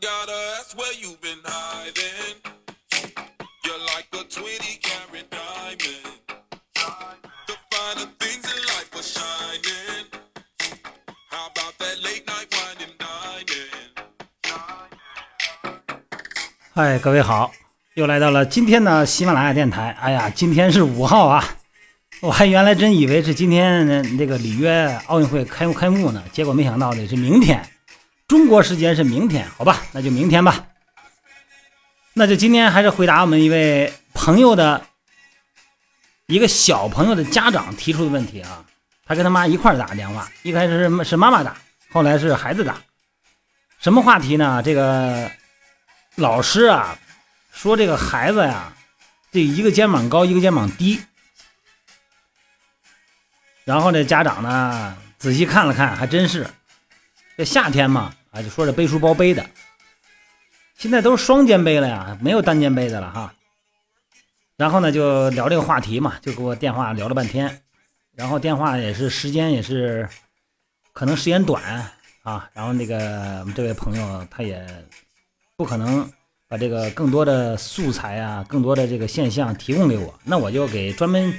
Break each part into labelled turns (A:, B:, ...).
A: gotta ask where you've been hiding. You're like a 20 carat diamond. The finer things in life are shining. How about that late night wine and dining?
B: 嗨，各位好，又来到了今天的喜马拉雅电台。哎呀，今天是五号啊，我还原来真以为是今天呃那个里约奥运会开幕开幕呢，结果没想到的是明天，中国时间是明天，好吧，那就明天吧。那就今天还是回答我们一位朋友的一个小朋友的家长提出的问题啊，他跟他妈一块儿打电话，一开始是是妈妈打，后来是孩子打，什么话题呢？这个。老师啊，说这个孩子呀，这一个肩膀高，一个肩膀低。然后这家长呢，仔细看了看，还真是。这夏天嘛，啊，就说这背书包背的，现在都是双肩背了呀，没有单肩背的了哈。然后呢，就聊这个话题嘛，就给我电话聊了半天。然后电话也是时间也是，可能时间短啊。然后那个我们这位朋友他也。不可能把这个更多的素材啊，更多的这个现象提供给我，那我就给专门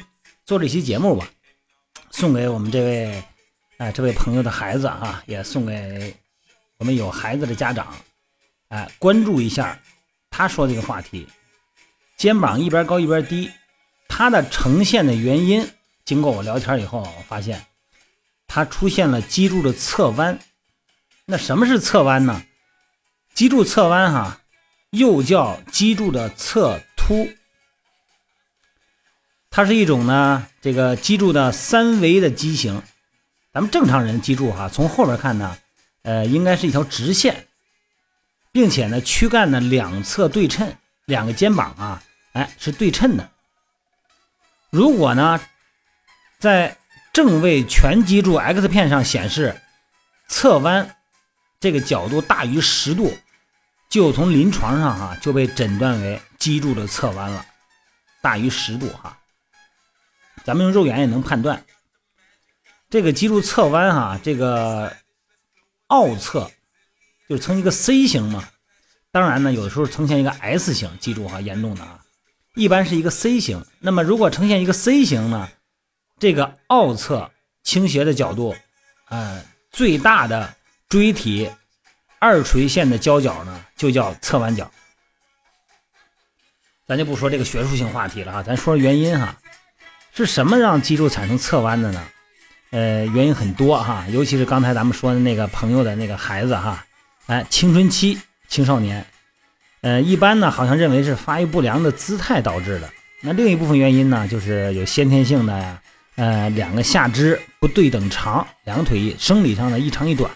B: 做这期节目吧，送给我们这位哎这位朋友的孩子啊，也送给我们有孩子的家长，哎关注一下他说这个话题，肩膀一边高一边低，它的呈现的原因，经过我聊天以后，我发现它出现了脊柱的侧弯，那什么是侧弯呢？脊柱侧弯，哈，又叫脊柱的侧凸，它是一种呢，这个脊柱的三维的畸形。咱们正常人脊柱哈，从后边看呢，呃，应该是一条直线，并且呢，躯干呢两侧对称，两个肩膀啊，哎，是对称的。如果呢，在正位全脊柱 X 片上显示侧弯这个角度大于十度。就从临床上哈就被诊断为脊柱的侧弯了，大于十度哈。咱们用肉眼也能判断，这个脊柱侧弯哈，这个凹侧就呈一个 C 型嘛。当然呢，有的时候呈现一个 S 型，记住哈，严重的啊，一般是一个 C 型。那么如果呈现一个 C 型呢，这个凹侧倾斜的角度，嗯，最大的椎体。二垂线的交角呢，就叫侧弯角。咱就不说这个学术性话题了哈，咱说说原因哈，是什么让脊柱产生侧弯的呢？呃，原因很多哈，尤其是刚才咱们说的那个朋友的那个孩子哈，哎，青春期青少年，呃，一般呢好像认为是发育不良的姿态导致的。那另一部分原因呢，就是有先天性的呀，呃，两个下肢不对等长，两腿生理上的一长一短。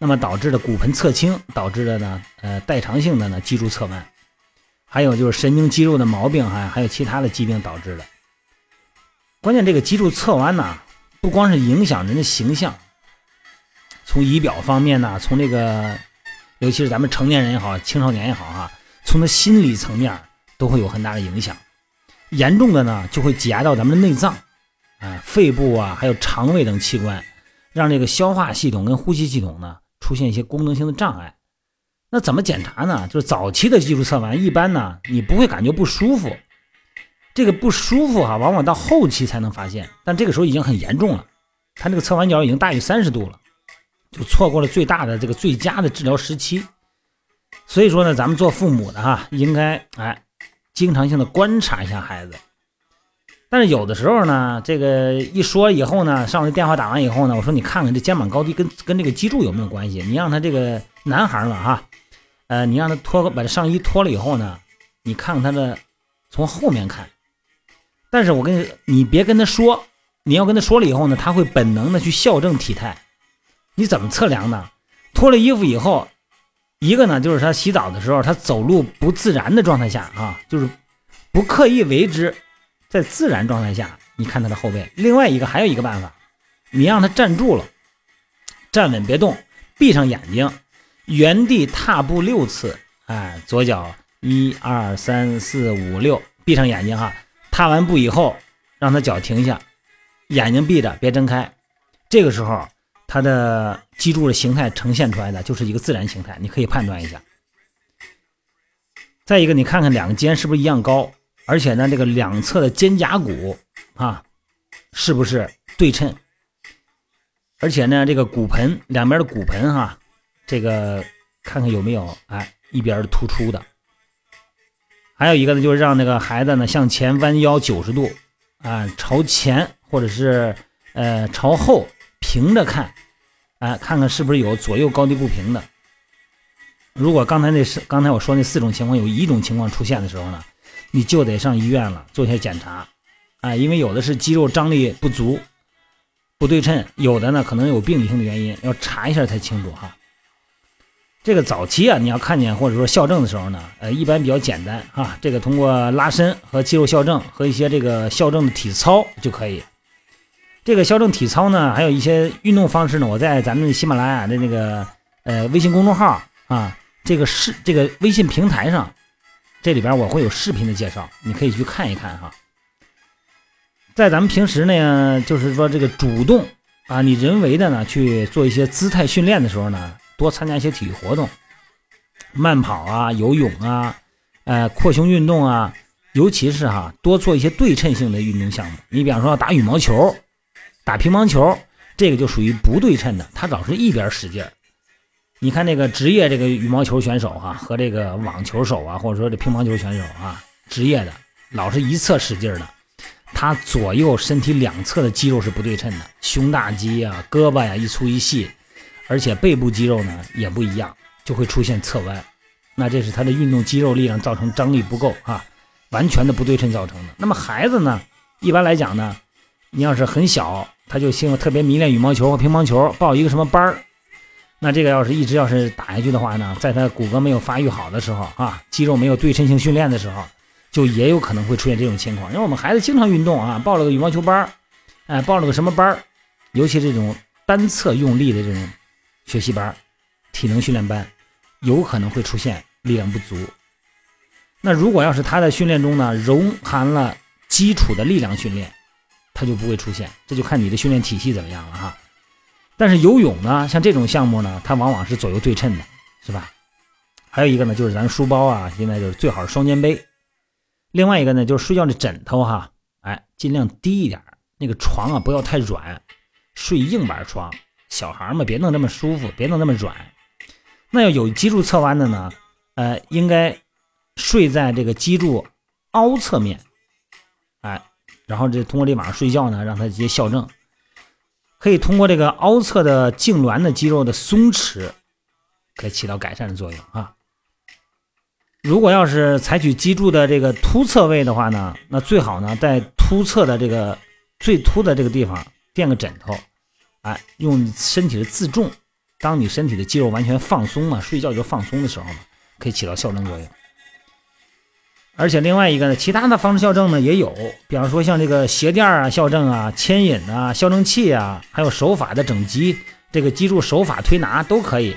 B: 那么导致的骨盆侧倾，导致的呢，呃，代偿性的呢脊柱侧弯，还有就是神经肌肉的毛病，还还有其他的疾病导致的。关键这个脊柱侧弯呢，不光是影响人的形象，从仪表方面呢，从这个，尤其是咱们成年人也好，青少年也好哈，从他心理层面都会有很大的影响。严重的呢，就会挤压到咱们的内脏，啊，肺部啊，还有肠胃等器官，让这个消化系统跟呼吸系统呢。出现一些功能性的障碍，那怎么检查呢？就是早期的技术测完，一般呢你不会感觉不舒服，这个不舒服哈，往往到后期才能发现，但这个时候已经很严重了，他这个侧弯角已经大于三十度了，就错过了最大的这个最佳的治疗时期。所以说呢，咱们做父母的哈，应该哎经常性的观察一下孩子。但是有的时候呢，这个一说以后呢，上回电话打完以后呢，我说你看看这肩膀高低跟跟这个脊柱有没有关系？你让他这个男孩嘛哈，呃，你让他脱把这上衣脱了以后呢，你看看他的从后面看。但是我跟你你别跟他说，你要跟他说了以后呢，他会本能的去校正体态。你怎么测量呢？脱了衣服以后，一个呢就是他洗澡的时候他走路不自然的状态下啊，就是不刻意为之。在自然状态下，你看他的后背。另外一个还有一个办法，你让他站住了，站稳别动，闭上眼睛，原地踏步六次。哎，左脚一二三四五六，闭上眼睛哈。踏完步以后，让他脚停下，眼睛闭着别睁开。这个时候，他的脊柱的形态呈现出来的就是一个自然形态，你可以判断一下。再一个，你看看两个肩是不是一样高，而且呢，这个两侧的肩胛骨啊，是不是对称？而且呢，这个骨盆两边的骨盆哈，这个看看有没有哎一边突出的。还有一个呢，就是让那个孩子呢向前弯腰九十度啊，朝前或者是呃朝后平着看，哎，看看是不是有左右高低不平的。如果刚才那是刚才我说那四种情况有一种情况出现的时候呢，你就得上医院了做一下检查，哎，因为有的是肌肉张力不足。不对称，有的呢可能有病理性的原因，要查一下才清楚哈。这个早期啊，你要看见或者说校正的时候呢，呃，一般比较简单哈。这个通过拉伸和肌肉校正和一些这个校正的体操就可以。这个校正体操呢，还有一些运动方式呢，我在咱们喜马拉雅的那个呃微信公众号啊，这个视这个微信平台上，这里边我会有视频的介绍，你可以去看一看哈。在咱们平时呢，就是说这个主动啊，你人为的呢去做一些姿态训练的时候呢，多参加一些体育活动，慢跑啊、游泳啊、呃扩胸运动啊，尤其是哈多做一些对称性的运动项目。你比方说打羽毛球、打乒乓球，这个就属于不对称的，他老是一边使劲儿。你看那个职业这个羽毛球选手哈，和这个网球手啊，或者说这乒乓球选手啊，职业的老是一侧使劲的。他左右身体两侧的肌肉是不对称的，胸大肌啊、胳膊呀一粗一细，而且背部肌肉呢也不一样，就会出现侧弯。那这是他的运动肌肉力量造成张力不够啊，完全的不对称造成的。那么孩子呢，一般来讲呢，你要是很小，他就性特别迷恋羽毛球和乒乓球，报一个什么班儿，那这个要是一直要是打下去的话呢，在他骨骼没有发育好的时候啊，肌肉没有对称性训练的时候。就也有可能会出现这种情况，因为我们孩子经常运动啊，报了个羽毛球班儿，哎，报了个什么班儿，尤其这种单侧用力的这种学习班、体能训练班，有可能会出现力量不足。那如果要是他在训练中呢，融含了基础的力量训练，他就不会出现。这就看你的训练体系怎么样了哈。但是游泳呢，像这种项目呢，它往往是左右对称的，是吧？还有一个呢，就是咱书包啊，现在就是最好是双肩背。另外一个呢，就是睡觉的枕头哈，哎，尽量低一点那个床啊不要太软，睡硬板床。小孩嘛，别弄那么舒服，别弄那么软。那要有脊柱侧弯的呢，呃，应该睡在这个脊柱凹侧面，哎，然后这通过这晚上睡觉呢，让他直接校正，可以通过这个凹侧的痉挛的肌肉的松弛，可以起到改善的作用啊。如果要是采取脊柱的这个凸侧位的话呢，那最好呢在凸侧的这个最凸的这个地方垫个枕头，哎，用身体的自重，当你身体的肌肉完全放松嘛，睡觉就放松的时候嘛，可以起到校正作用。而且另外一个呢，其他的方式校正呢也有，比方说像这个鞋垫啊校正啊、牵引啊、校正器啊，还有手法的整脊，这个脊柱手法推拿都可以。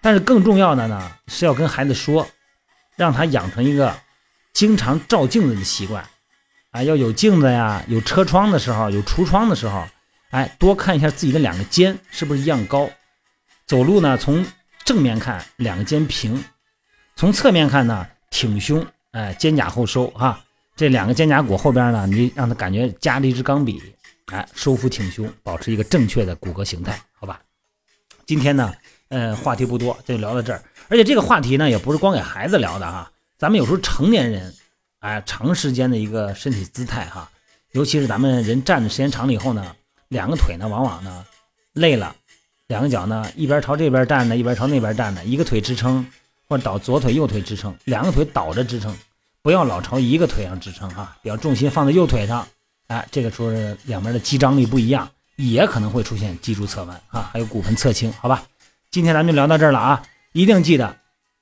B: 但是更重要的呢是要跟孩子说。让他养成一个经常照镜子的习惯，啊，要有镜子呀，有车窗的时候，有橱窗的时候，哎，多看一下自己的两个肩是不是一样高。走路呢，从正面看两个肩平，从侧面看呢挺胸，哎，肩胛后收哈，这两个肩胛骨后边呢，你让他感觉夹着一支钢笔，哎，收腹挺胸，保持一个正确的骨骼形态，好吧？今天呢，呃，话题不多，就聊到这儿。而且这个话题呢，也不是光给孩子聊的哈，咱们有时候成年人，哎，长时间的一个身体姿态哈，尤其是咱们人站的时间长了以后呢，两个腿呢，往往呢累了，两个脚呢一边朝这边站着，一边朝那边站着，一个腿支撑或者倒左腿右腿支撑，两个腿倒着支撑，不要老朝一个腿上支撑哈，比较重心放在右腿上，哎，这个时候两边的肌张力不一样，也可能会出现脊柱侧弯啊，还有骨盆侧倾，好吧，今天咱们就聊到这儿了啊。一定记得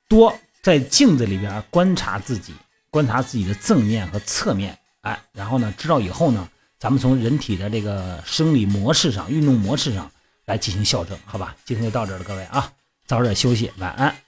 B: 多在镜子里边观察自己，观察自己的正面和侧面，哎，然后呢，知道以后呢，咱们从人体的这个生理模式上、运动模式上来进行校正，好吧？今天就到这了，各位啊，早点休息，晚安。